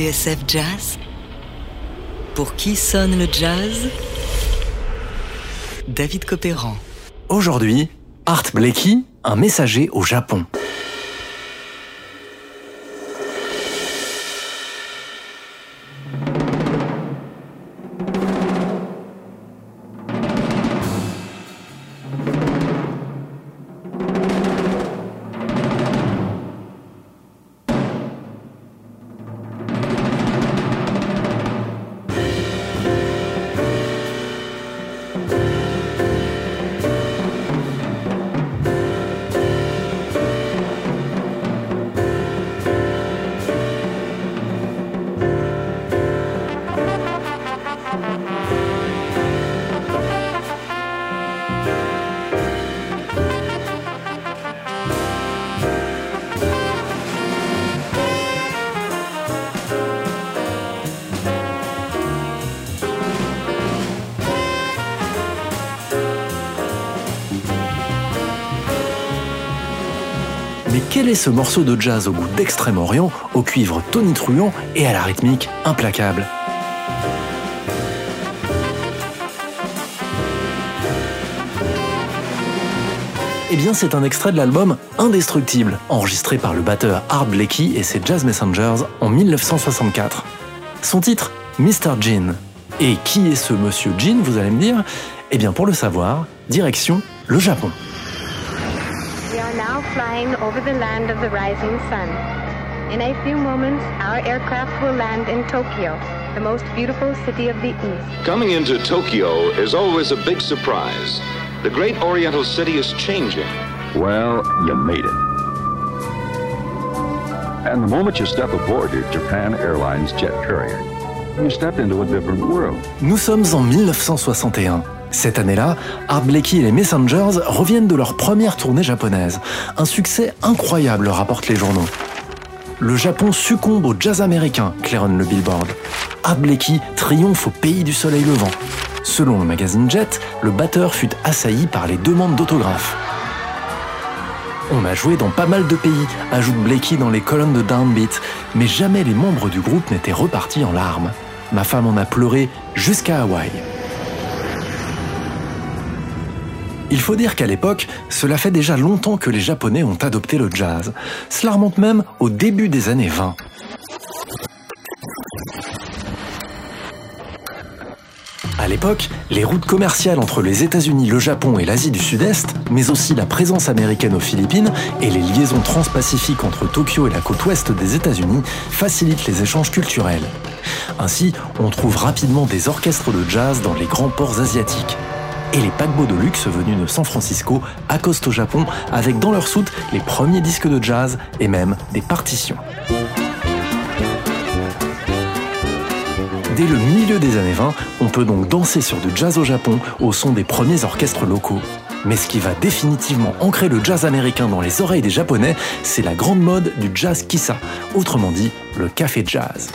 TSF Jazz Pour qui sonne le jazz? David Copéran. Aujourd'hui, Art Blakey, un messager au Japon. Ce morceau de jazz au goût d'Extrême-Orient, au cuivre tonitruant et à la rythmique implacable Eh bien, c'est un extrait de l'album Indestructible, enregistré par le batteur Art Blakey et ses Jazz Messengers en 1964. Son titre, Mr. Jean. Et qui est ce monsieur Jean, vous allez me dire? Eh bien, pour le savoir, direction le Japon. We are now flying over the land of the rising sun. In a few moments, our aircraft will land in Tokyo, the most beautiful city of the East. Coming into Tokyo is always a big surprise. The great oriental city is changing. Well, you made it. And the moment you step aboard your Japan Airlines jet carrier, you step into a different world. Nous sommes en 1961. Cette année-là, Art Blakey et les Messengers reviennent de leur première tournée japonaise. Un succès incroyable, rapportent les journaux. Le Japon succombe au jazz américain, claironne le Billboard. Art Blakey triomphe au pays du soleil levant. Selon le magazine Jet, le batteur fut assailli par les demandes d'autographes. On a joué dans pas mal de pays, ajoute Blakey dans les colonnes de Downbeat, mais jamais les membres du groupe n'étaient repartis en larmes. Ma femme en a pleuré jusqu'à Hawaï. Il faut dire qu'à l'époque, cela fait déjà longtemps que les Japonais ont adopté le jazz. Cela remonte même au début des années 20. À l'époque, les routes commerciales entre les États-Unis, le Japon et l'Asie du Sud-Est, mais aussi la présence américaine aux Philippines et les liaisons transpacifiques entre Tokyo et la côte ouest des États-Unis facilitent les échanges culturels. Ainsi, on trouve rapidement des orchestres de jazz dans les grands ports asiatiques. Et les paquebots de luxe venus de San Francisco accostent au Japon avec dans leur soute les premiers disques de jazz et même des partitions. Dès le milieu des années 20, on peut donc danser sur du jazz au Japon au son des premiers orchestres locaux. Mais ce qui va définitivement ancrer le jazz américain dans les oreilles des Japonais, c'est la grande mode du jazz kissa, autrement dit le café jazz.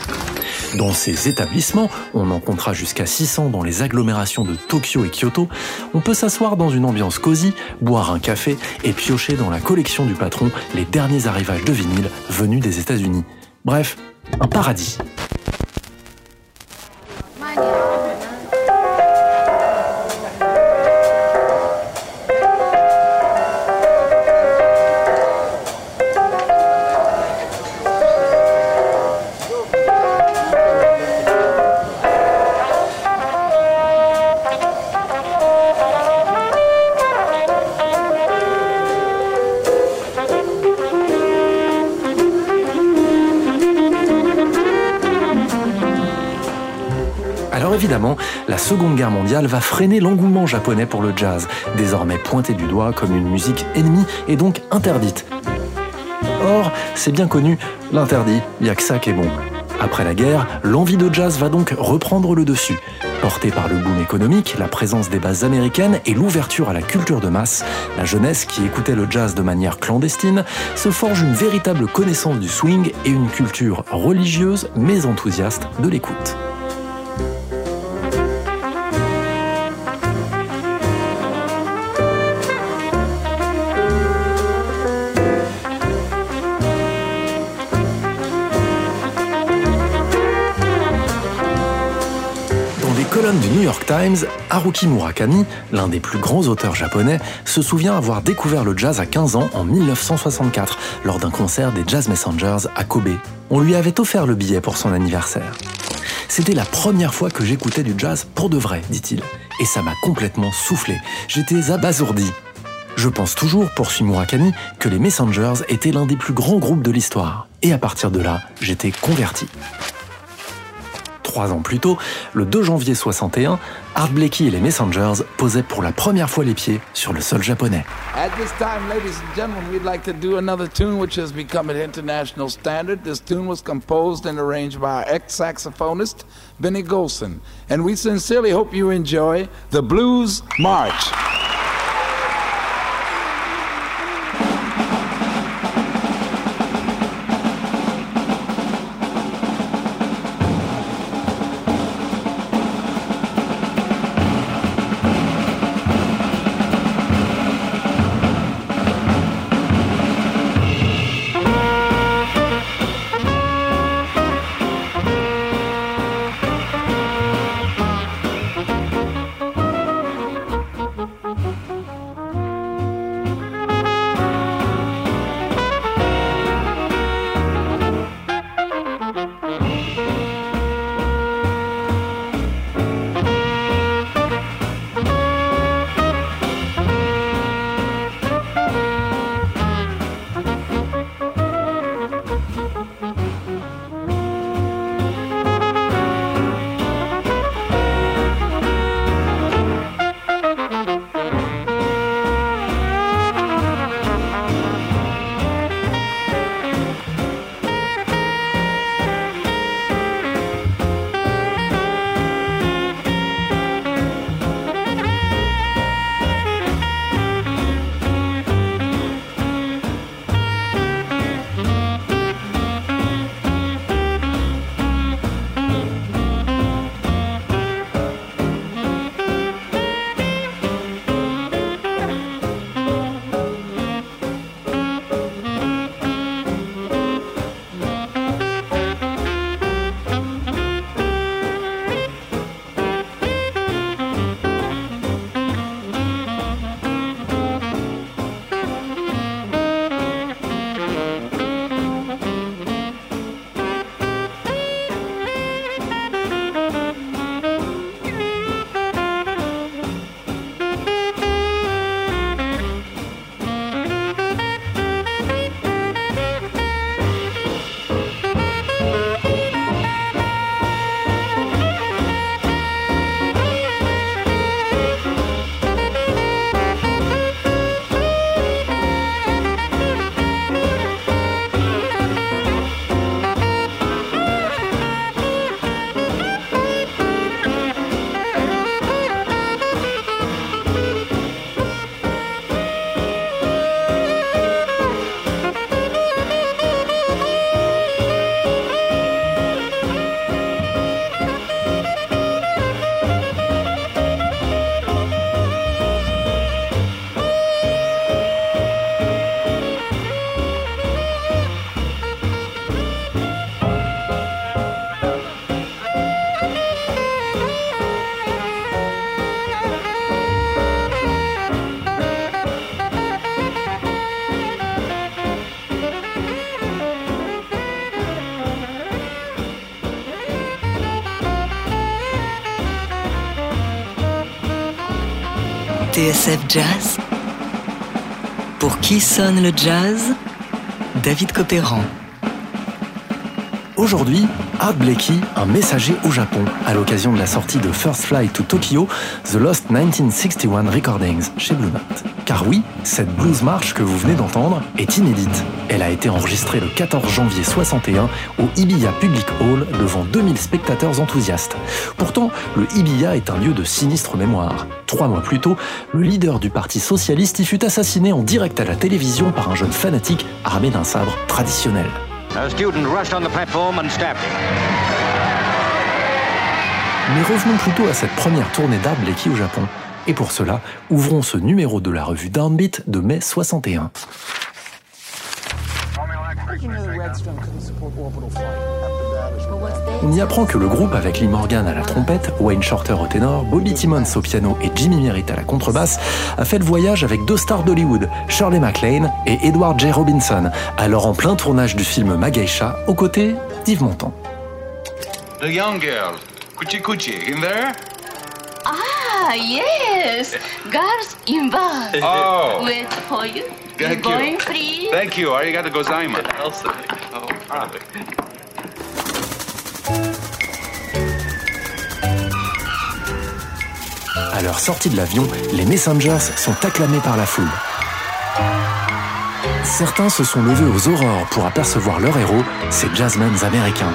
Dans ces établissements, on en comptera jusqu'à 600 dans les agglomérations de Tokyo et Kyoto, on peut s'asseoir dans une ambiance cosy, boire un café et piocher dans la collection du patron les derniers arrivages de vinyle venus des États-Unis. Bref, un paradis. Évidemment, la Seconde Guerre mondiale va freiner l'engouement japonais pour le jazz, désormais pointé du doigt comme une musique ennemie et donc interdite. Or, c'est bien connu, l'interdit, il n'y a que ça qui est bon. Après la guerre, l'envie de jazz va donc reprendre le dessus. Portée par le boom économique, la présence des bases américaines et l'ouverture à la culture de masse, la jeunesse qui écoutait le jazz de manière clandestine se forge une véritable connaissance du swing et une culture religieuse mais enthousiaste de l'écoute. York Times, Haruki Murakami, l'un des plus grands auteurs japonais, se souvient avoir découvert le jazz à 15 ans en 1964 lors d'un concert des Jazz Messengers à Kobe. On lui avait offert le billet pour son anniversaire. C'était la première fois que j'écoutais du jazz pour de vrai, dit-il. Et ça m'a complètement soufflé. J'étais abasourdi. Je pense toujours, poursuit Murakami, que les Messengers étaient l'un des plus grands groupes de l'histoire. Et à partir de là, j'étais converti. Trois ans plus tôt, le 2 janvier 61, Art Blakey et les Messengers posaient pour la première fois les pieds sur le sol japonais. At this time, ladies and gentlemen, we'd like to do another tune which has become an international standard. This tune was composed and arranged by our ex-saxophonist, Benny Golson. And we sincerely hope you enjoy the Blues March. TSF Jazz Pour qui sonne le jazz? David Copéran. Aujourd'hui, Art Blakey, un messager au Japon, à l'occasion de la sortie de First Flight to Tokyo, The Lost 1961 Recordings chez Blue Note. Car oui, cette blues march que vous venez d'entendre est inédite. Elle a été enregistrée le 14 janvier 61 au Ibiya Public Hall devant 2000 spectateurs enthousiastes. Pourtant, le Ibiya est un lieu de sinistre mémoire. Trois mois plus tôt, le leader du Parti socialiste y fut assassiné en direct à la télévision par un jeune fanatique armé d'un sabre traditionnel. A student rushed on the platform and stabbed him. Mais revenons plutôt à cette première tournée d'Art Blakey au Japon. Et pour cela, ouvrons ce numéro de la revue Downbeat de mai 61. On y apprend que le groupe avec Lee Morgan à la trompette, Wayne Shorter au ténor, Bobby Timmons au piano et Jimmy Merritt à la contrebasse a fait le voyage avec deux stars d'Hollywood, Shirley MacLaine et Edward J. Robinson, alors en plein tournage du film Magaisha aux côtés d'Yves Montand. The young girl, Kuchi Kuchi, in there? Ah, yes. Girls involved. Oh. Wait for you. Thank Going, you. please. Thank you. Arigato gozaimasu. Oh, ah. À leur sortie de l'avion, les Messengers sont acclamés par la foule. Certains se sont levés aux aurores pour apercevoir leur héros, ces jazzmen américains.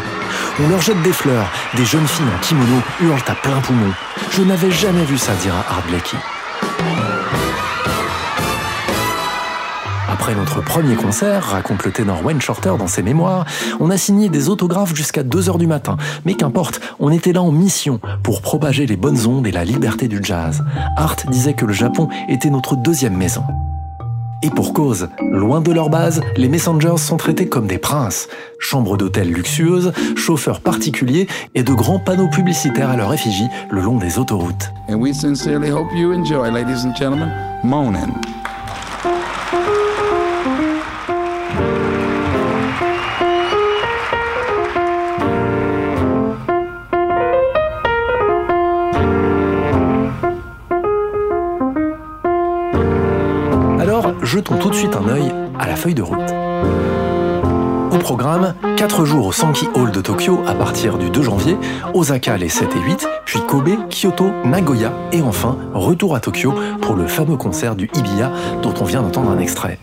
On leur jette des fleurs, des jeunes filles en kimono hurlent à plein poumon. Je n'avais jamais vu ça, dira Art. Après notre premier concert, raconte le ténor Wayne Shorter dans ses mémoires, on a signé des autographes jusqu'à 2h du matin. Mais qu'importe, on était là en mission pour propager les bonnes ondes et la liberté du jazz. Art disait que le Japon était notre deuxième maison. Et pour cause, loin de leur base, les Messengers sont traités comme des princes. Chambres d'hôtel luxueuses, chauffeurs particuliers et de grands panneaux publicitaires à leur effigie le long des autoroutes. And we sincerely hope you enjoy, ladies and gentlemen. Tout de suite un œil à la feuille de route. Au programme, 4 jours au Sankey Hall de Tokyo à partir du 2 janvier, Osaka les 7 et 8, puis Kobe, Kyoto, Nagoya et enfin retour à Tokyo pour le fameux concert du Ibiya dont on vient d'entendre un extrait.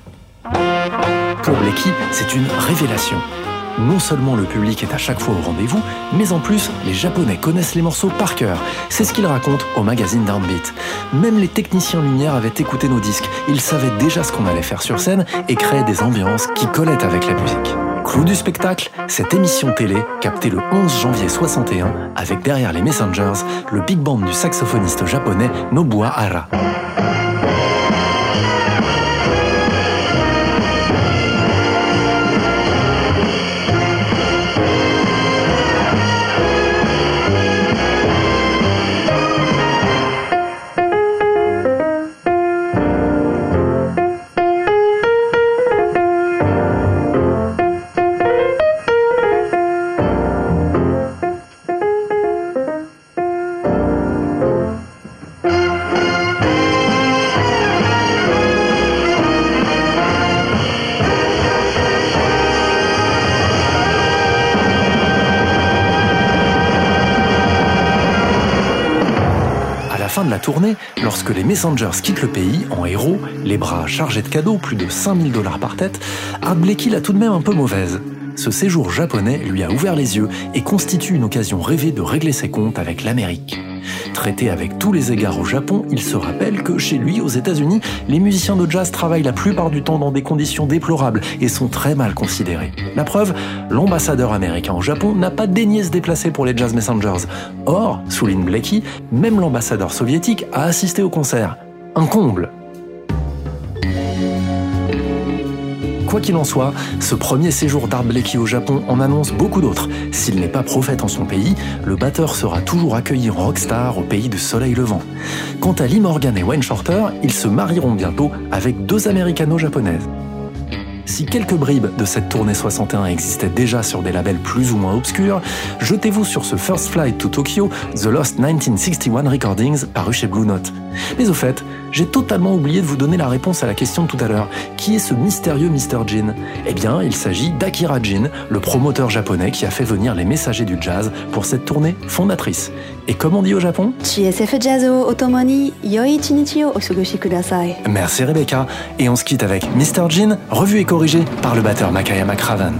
Pour Blakey, c'est une révélation. Non seulement le public est à chaque fois au rendez-vous, mais en plus, les Japonais connaissent les morceaux par cœur. C'est ce qu'il raconte au magazine Downbeat. Même les techniciens lumière avaient écouté nos disques. Ils savaient déjà ce qu'on allait faire sur scène et créaient des ambiances qui collaient avec la musique. Clou du spectacle, cette émission télé, captée le 11 janvier 61, avec derrière les Messengers, le big band du saxophoniste japonais Nobuo Hara. Fin de la tournée, lorsque les Messengers quittent le pays en héros, les bras chargés de cadeaux, plus de 5000 dollars par tête, Art Blakey l'a tout de même un peu mauvaise. Ce séjour japonais lui a ouvert les yeux et constitue une occasion rêvée de régler ses comptes avec l'Amérique. Traité avec tous les égards au Japon, il se rappelle que chez lui, aux États-Unis, les musiciens de jazz travaillent la plupart du temps dans des conditions déplorables et sont très mal considérés. La preuve, l'ambassadeur américain au Japon n'a pas daigné se déplacer pour les Jazz Messengers. Or, souligne Blakey, même l'ambassadeur soviétique a assisté au concert. Un comble Quoi qu'il en soit, ce premier séjour d'Art Blakey au Japon en annonce beaucoup d'autres. S'il n'est pas prophète en son pays, le batteur sera toujours accueilli en rockstar au pays du soleil levant. Quant à Lee Morgan et Wayne Shorter, ils se marieront bientôt avec deux américano-japonaises. Si quelques bribes de cette tournée 61 existaient déjà sur des labels plus ou moins obscurs, jetez-vous sur ce First Flight to Tokyo, The Lost 1961 Recordings, paru chez Blue Note. Mais au fait, j'ai totalement oublié de vous donner la réponse à la question de tout à l'heure. Qui est ce mystérieux Mr. Jin? Eh bien, il s'agit d'Akira Jin, le promoteur japonais qui a fait venir les messagers du jazz pour cette tournée fondatrice. Et comme on dit au Japon? Merci Rebecca, et on se quitte avec Mr. Jin, revue éco corrigé par le batteur Makayama Craven.